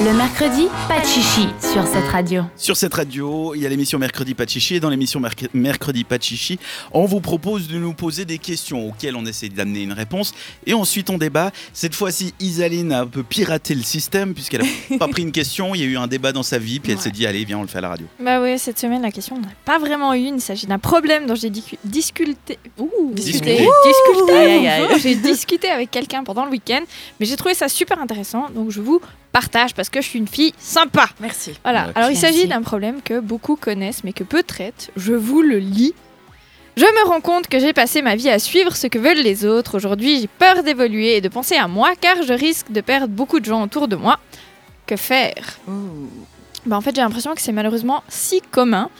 Le mercredi, pas de chichi sur cette radio. Sur cette radio, il y a l'émission Mercredi Pas de Chichi et dans l'émission Merc- Mercredi Pas de Chichi, on vous propose de nous poser des questions auxquelles on essaie d'amener une réponse et ensuite on débat. Cette fois-ci, Isaline a un peu piraté le système puisqu'elle n'a pas pris une question, il y a eu un débat dans sa vie puis elle Ouais. s'est dit allez, viens, on le fait à la radio. Bah ouais, cette semaine, la question n'a pas vraiment eu une. Il s'agit d'un problème dont j'ai discu- discuté. Ouh, Discuté. Discuté. Discuté avec quelqu'un pendant le week-end, mais j'ai trouvé ça super intéressant. Donc je vous partage parce que je suis une fille sympa. Merci. Voilà. Alors il s'agit d'un problème que beaucoup connaissent, mais que peu traitent. Je vous le lis. Je me rends compte que j'ai passé ma vie à suivre ce que veulent les autres. Aujourd'hui, j'ai peur d'évoluer et de penser à moi, car je risque de perdre beaucoup de gens autour de moi. Que faire? Bah, en fait, j'ai l'impression que c'est malheureusement si commun.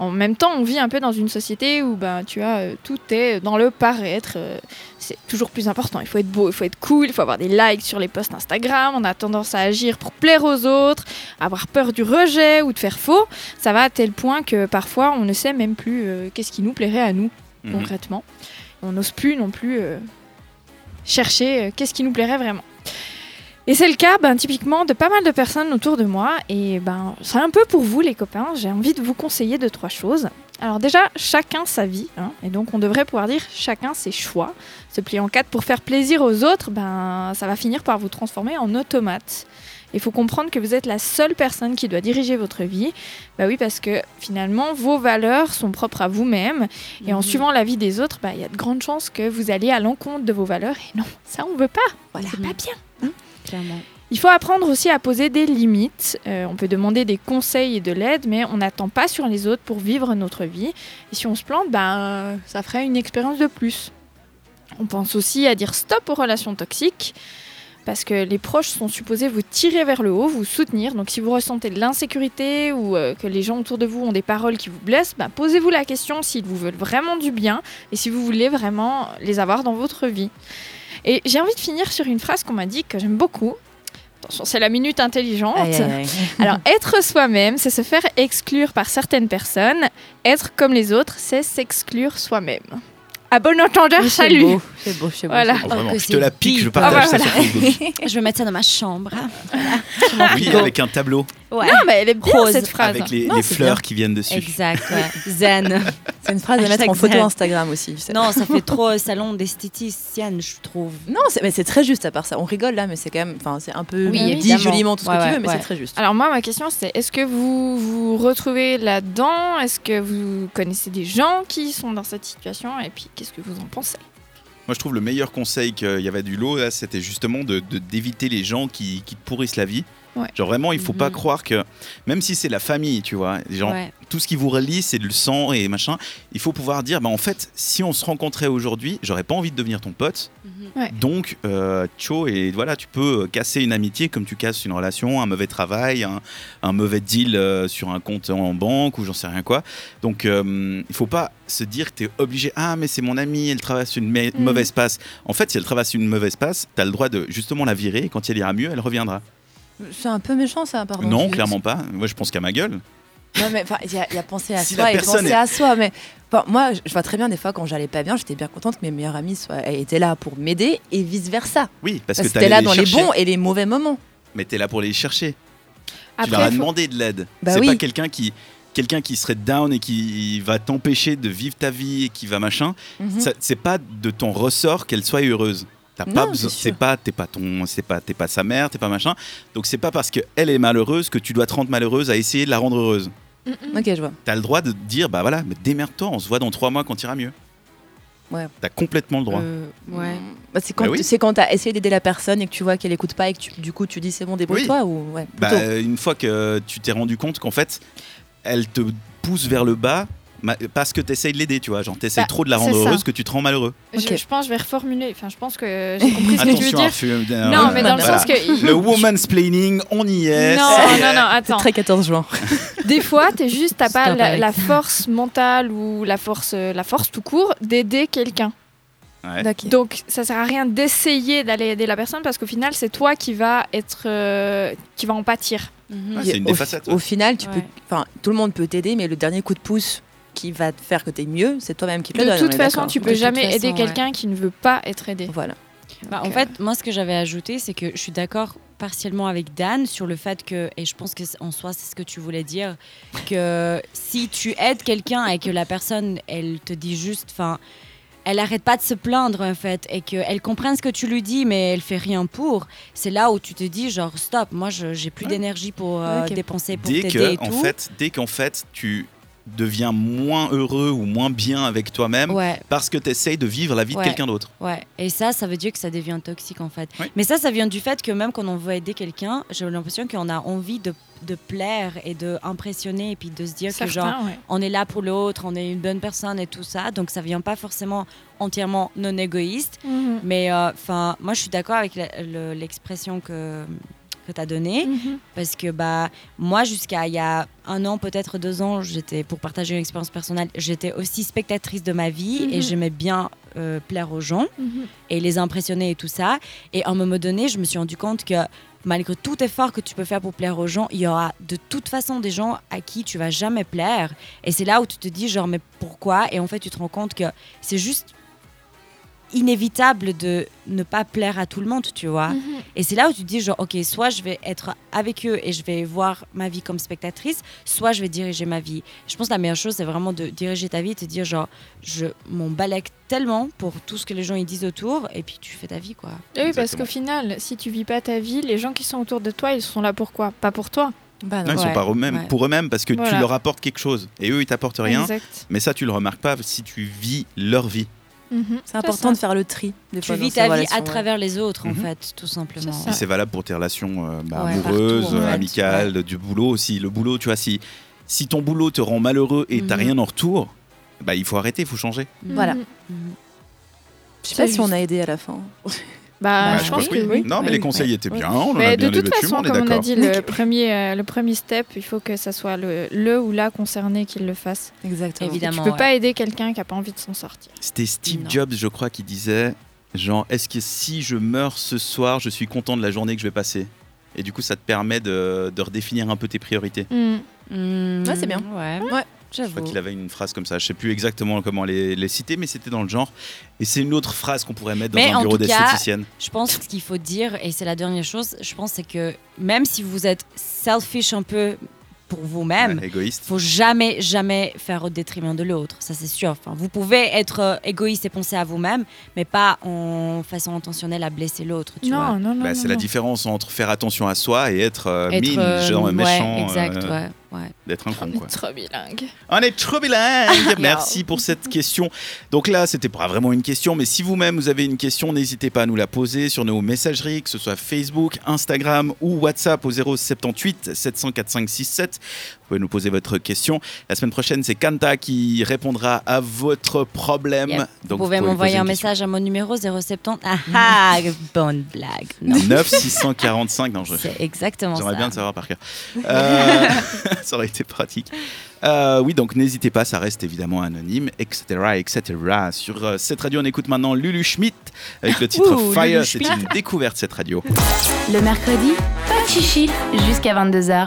En même temps, on vit un peu dans une société où bah, tu as euh, tout est dans le paraître. euh, c'est toujours plus important. Il faut être beau, il faut être cool, il faut avoir des likes sur les posts Instagram. On a tendance à agir pour plaire aux autres, avoir peur du rejet ou de faire faux. Ça va à tel point que parfois, on ne sait même plus euh, qu'est-ce qui nous plairait à nous Mhm. concrètement. On n'ose plus non plus chercher qu'est-ce qui nous plairait vraiment. Et c'est le cas ben, typiquement de pas mal de personnes autour de moi. Et ben, c'est un peu pour vous les copains, j'ai envie de vous conseiller deux, trois choses. Alors déjà, chacun sa vie, hein, et donc on devrait pouvoir dire chacun ses choix. Se plier en quatre pour faire plaisir aux autres, ben, ça va finir par vous transformer en automate. Il faut comprendre que vous êtes la seule personne qui doit diriger votre vie. Bah oui, parce que finalement, vos valeurs sont propres à vous-même. Et en suivant la vie des autres, bah, il y a de grandes chances que vous allez à l'encontre de vos valeurs. Et non, ça, on veut pas. Voilà. C'est pas bien. Il faut apprendre aussi à poser des limites. Euh, on peut demander des conseils et de l'aide, mais on n'attend pas sur les autres pour vivre notre vie. Et si on se plante, ben, ça ferait une expérience de plus. On pense aussi à dire stop aux relations toxiques, parce que les proches sont supposés vous tirer vers le haut, vous soutenir. Donc si vous ressentez de l'insécurité ou euh, que les gens autour de vous ont des paroles qui vous blessent, ben, posez-vous la question s'ils vous veulent vraiment du bien et si vous voulez vraiment les avoir dans votre vie. Et j'ai envie de finir sur une phrase qu'on m'a dit que j'aime beaucoup. Attention, c'est la minute intelligente. Aïe, aïe, aïe. Alors, être soi-même, c'est se faire exclure par certaines personnes. Être comme les autres, c'est s'exclure soi-même. À bon entendeur, salut C'est beau, c'est beau. Voilà. Oh, vraiment, que je te la pique, je partage Ah, ça bah, sur Facebook. Je vais mettre ça dans ma chambre. Oui, avec un tableau, Ouais. Non, mais elle est bien Rose. cette phrase. avec les, Non, les c'est fleurs bien. qui viennent dessus. Exact, ouais. Zen. C'est une phrase à mettre en photo zen. Instagram aussi. tu sais. Non, ça fait trop salon d'esthéticienne, je trouve. Non, mais c'est très juste à part ça. On rigole là, mais c'est quand même, enfin, c'est un peu Oui, dit joliment tout ce Ouais, que tu veux, mais c'est très juste. Alors moi, ma question, c'est est-ce que vous vous retrouvez là-dedans? Est-ce que vous connaissez des gens qui sont dans cette situation? Et puis, qu'est-ce que vous en pensez? Moi, je trouve le meilleur conseil qu'il y avait du lot, c'était justement de de- d'éviter les gens qui pourrissent la vie. Ouais. Genre vraiment, il faut pas Mhm. croire que, même si c'est la famille, tu vois, genre, Ouais. tout ce qui vous relie, c'est le sang et machin, il faut pouvoir dire, bah en fait, si on se rencontrait aujourd'hui, j'aurais pas envie de devenir ton pote, Ouais. donc, euh, tcho, et voilà, tu peux casser une amitié comme tu casses une relation, un mauvais travail, un, un mauvais deal euh, sur un compte en banque ou j'en sais rien quoi. Donc, euh, il faut pas se dire que tu es obligé, ah, mais c'est mon ami, elle traverse une Mhm. mauvaise passe. En fait, si elle traverse une mauvaise passe, tu as le droit de justement la virer et quand elle ira mieux, elle reviendra. C'est un peu méchant ça, pardon. non, Tu- clairement pas. Moi, je pense qu'à ma gueule. Non, mais enfin, il y, a- il y a pensé à Si soi et penser est- à soi. Mais moi, je vois très bien des fois quand j'allais pas bien, j'étais bien contente que mes meilleurs amis soient, étaient là pour m'aider et vice versa. Oui, parce, Parce que t'es là dans les bons et les mauvais moments. Mais tu es là pour les chercher. tu leur as faut- demandé de l'aide. Bah c'est oui. pas quelqu'un qui quelqu'un qui serait down et qui va t'empêcher de vivre ta vie et qui va machin. Mhm. Ça- C'est pas de ton ressort qu'elle soit heureuse. T'as pas besoin. c'est pas t'es pas ton c'est pas t'es pas sa mère t'es pas machin. Donc c'est pas parce qu'elle est malheureuse que tu dois te rendre malheureuse à essayer de la rendre heureuse. Mm, mm. Ok, je vois. T'as le droit de dire bah voilà mais démerde-toi on se voit dans trois mois quand iras mieux. Ouais. T'as complètement le droit. Euh, ouais. Bah, c'est quand, Bah oui. c'est quand t'as essayé d'aider la personne et que tu vois qu'elle écoute pas et que tu- du coup tu dis c'est bon, débrouille-toi ou ouais. Bah, une fois que tu t'es rendu compte qu'en fait, elle te pousse vers le bas parce que tu essayes de l'aider, tu vois. Genre, tu Bah, trop de la rendre ça. heureuse que tu te rends malheureux. Je, pense, je vais reformuler. Enfin, je pense que j'ai compris ce que tu veux Attention, dire. à fumer- euh, Non, mais dans le voilà. sens que. Le woman's planning, on y est. Non, est. non, non, c'est attends. très 14 juin. Des fois, t'es juste, t'as pas la, force mentale ou la force, euh, la force tout court d'aider quelqu'un. Ouais. Donc, ça sert à rien d'essayer d'aller aider la personne parce qu'au final, c'est toi qui va être, euh, qui va en pâtir. Mhm. Ouais, c'est une au, des au ouais. final, tu Ouais. peux, enfin, tout le monde peut t'aider, mais le dernier coup de pouce qui va te faire que t'es mieux, c'est toi-même qui te le De donne. toute façon, tu De peux jamais façon, aider ouais. quelqu'un qui ne veut pas être aidé. Voilà. Bah, en fait, moi, ce que j'avais ajouté, c'est que je suis d'accord partiellement avec Dan sur le fait que, et je pense que en soi c'est ce que tu voulais dire, que si tu aides quelqu'un et que la personne, elle te dit juste, enfin, elle arrête pas de se plaindre en fait, et qu'elle comprenne ce que tu lui dis, mais elle fait rien pour, c'est là où tu te dis genre stop, moi j'ai plus Ouais. d'énergie pour euh, dépenser pour Dès t'aider et que, en tout. fait, dès qu'en fait, tu deviens moins heureux ou moins bien avec toi-même Ouais, parce que tu essayes de vivre la vie Ouais. de quelqu'un d'autre. ouais. Et ça, ça veut dire que ça devient toxique en fait. Mais ça, ça vient du fait que même quand on veut aider quelqu'un, j'ai l'impression qu'on a envie de, de plaire et de impressionner et puis de se dire que genre on est là pour l'autre, on est une bonne personne et tout ça. Donc ça vient pas forcément entièrement non égoïste. Mhm. Mais euh, enfin, moi je suis d'accord avec l'expression que que tu as donnée Mhm. parce que bah moi jusqu'à il y a un an peut-être deux ans j'étais pour partager une expérience personnelle j'étais aussi spectatrice de ma vie et Mhm. j'aimais bien euh, plaire aux gens Mhm. et les impressionner et tout ça. Et à un moment donné, je me suis rendu compte que malgré tout effort que tu peux faire pour plaire aux gens, il y aura de toute façon des gens à qui tu vas jamais plaire. Et c'est là où tu te dis genre mais pourquoi? Et en fait, tu te rends compte que c'est juste inévitable de ne pas plaire à tout le monde, tu vois. Mhm. Et c'est là où tu te dis genre OK, soit je vais être avec eux et je vais voir ma vie comme spectatrice, soit je vais diriger ma vie. Je pense que la meilleure chose c'est vraiment de diriger ta vie et te dire genre je m'en balèque tellement pour tout ce que les gens ils disent autour et puis tu fais ta vie quoi. Et oui, parce qu'au final, si tu vis pas ta vie, les gens qui sont autour de toi, ils sont là pour quoi? Pas pour toi. Bah Non, non. ils sont pas eux-mêmes, ouais. pour eux-mêmes parce que tu leur apportes quelque chose et eux ils t'apportent rien. Exact. Mais ça, tu le remarques pas si tu vis leur vie. Mhm. C'est important de faire le tri. Des Tu fois, vis ta vie relations, à ouais. travers les autres en Mhm. fait, tout simplement. C'est Et ça. c'est valable pour tes relations euh, bah, Ouais, amoureuses, partout, fait. amicales, du boulot aussi. Le boulot, tu vois, si, si ton boulot te rend malheureux et t'as Mhm. rien en retour, bah, il faut arrêter, il faut changer. Voilà. Je sais pas si on a aidé à la fin. Bah, Bah, je je pense crois que oui. Non, mais les oui. conseils étaient Oui. bien, on en a Mais bien de toute façon, on est comme on a dit, le premier, euh, le premier step, il faut que ça soit le, le ou la concerné qui le fasse. Exactement. Évidemment. tu peux ouais. pas aider quelqu'un qui a pas envie de s'en sortir. C'était Steve Non. Jobs, je crois, qui disait genre, est-ce que si je meurs ce soir, je suis content de la journée que je vais passer? Et du coup, ça te permet de, de redéfinir un peu tes priorités. Mhm. Mhm. Ouais, c'est bien. Ouais. Ouais. Je crois qu'il avait une phrase comme ça. Je sais plus exactement comment les, les citer, mais c'était dans le genre. Et c'est une autre phrase qu'on pourrait mettre dans Mais un bureau d'esthéticienne. Je pense que ce qu'il faut dire, et c'est la dernière chose, je pense c'est que même si vous êtes selfish un peu pour vous-même, Ouais, égoïste. faut jamais, jamais faire au détriment de l'autre. Ça, c'est sûr. Enfin, vous pouvez être euh, égoïste et penser à vous-même, mais pas en façon intentionnelle à blesser l'autre. Non, non, non. Bah, non, c'est la différence entre faire attention à soi et être, euh, Être, mine, euh, genre ouais, méchant, exact, euh, ouais, ouais. D'être un con. On Quoi. est trop bilingue. On est trop bilingue. Merci pour cette question. Donc là, c'était pas vraiment une question, mais si vous-même vous avez une question, n'hésitez pas à nous la poser sur nos messageries, que ce soit Facebook, Instagram ou WhatsApp au 078 700 4567. Vous pouvez nous poser votre question. La semaine prochaine, c'est Kanta qui répondra à votre problème. Yep. Donc vous pouvez pouvez m'envoyer un message à mon numéro 070. Ah ah, bonne blague. Non, 9 645. Non, je, c'est exactement ça. J'aimerais bien le savoir par cœur. Euh, ça aurait été pratique. Euh, oui, donc n'hésitez pas, ça reste évidemment anonyme, etc. etc. Sur euh, cette radio, on écoute maintenant Lulu Schmidt avec le titre Ouh, Fire. C'est une découverte cette radio. Le mercredi, pas de chichi jusqu'à 22h.